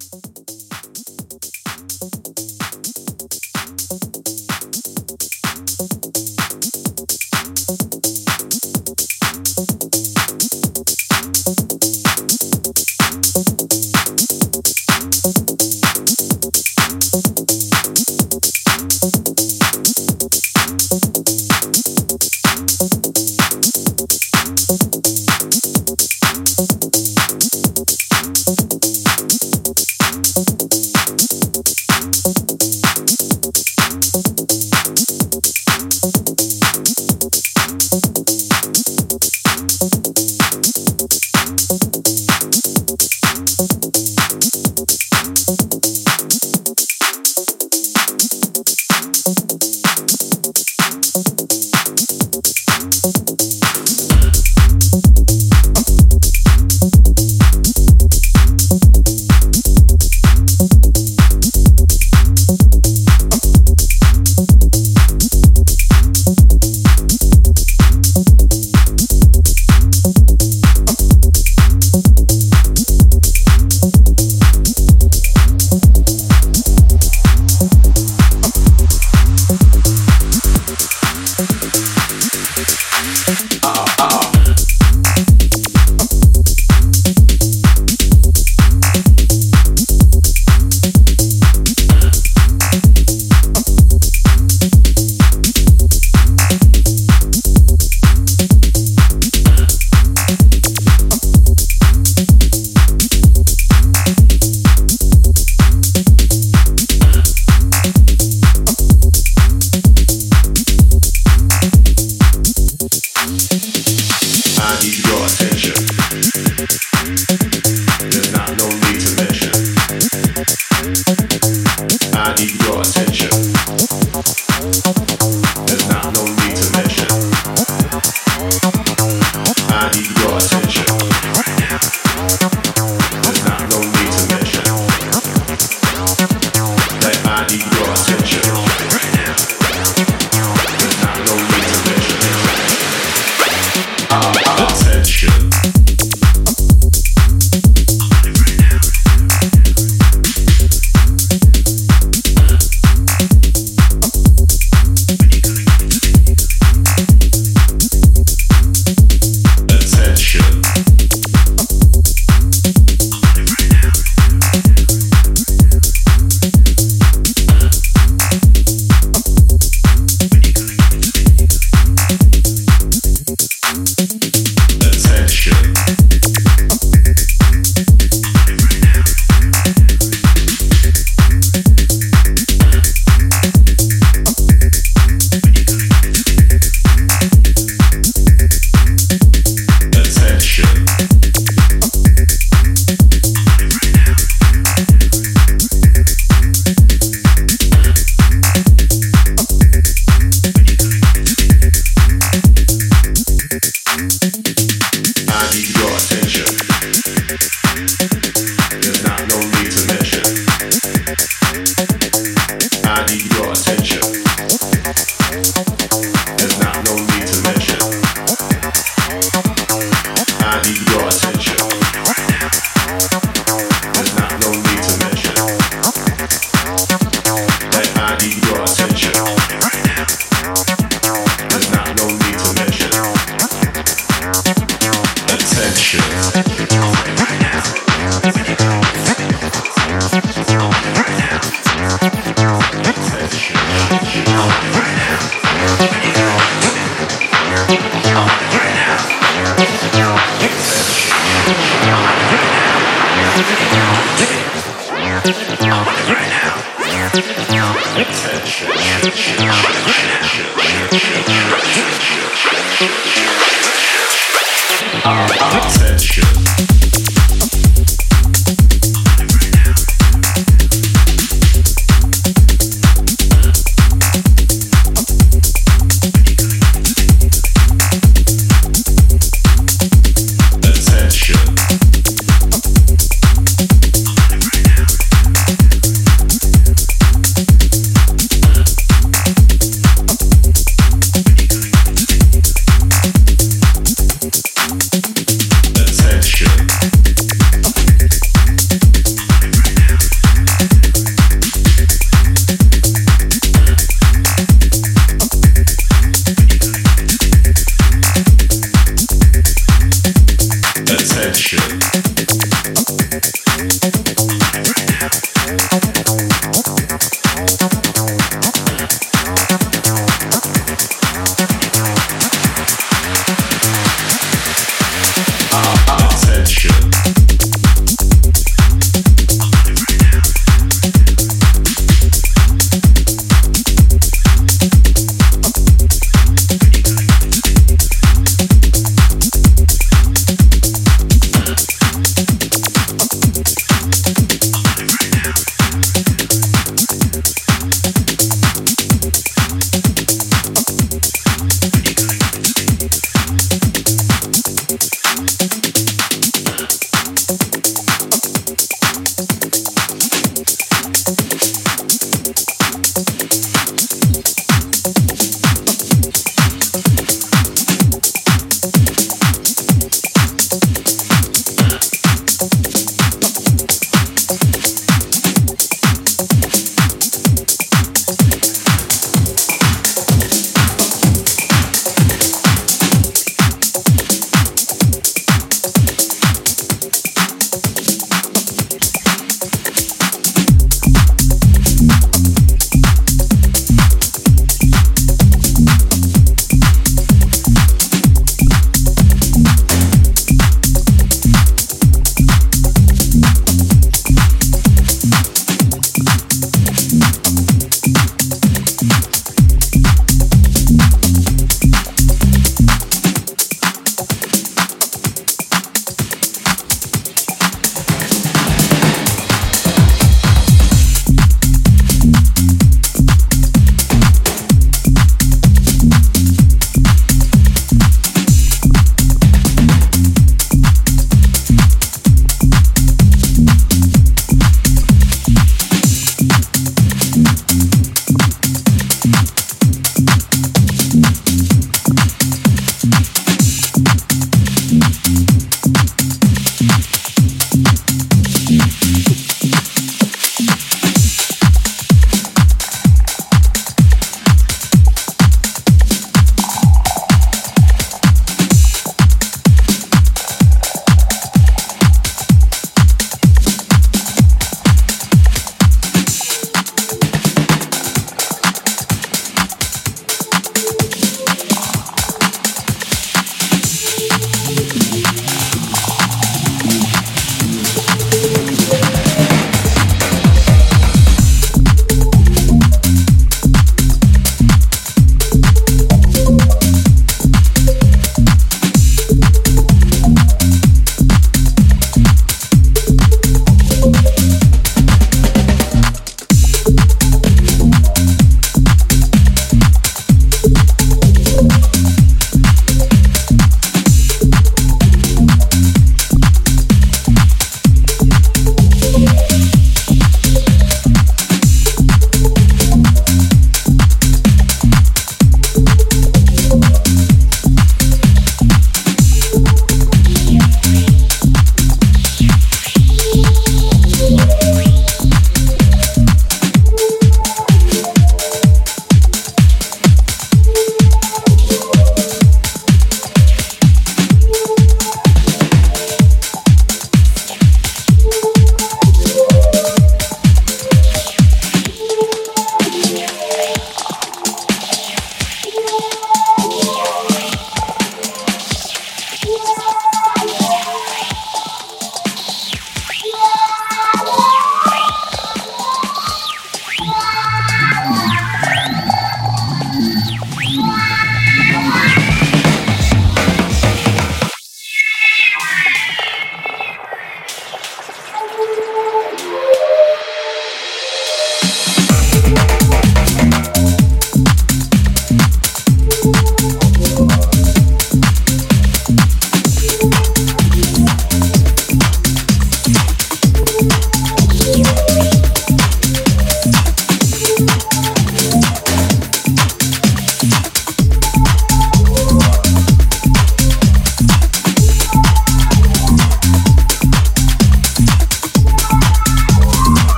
Attention.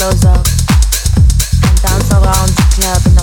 Can you blow it for me?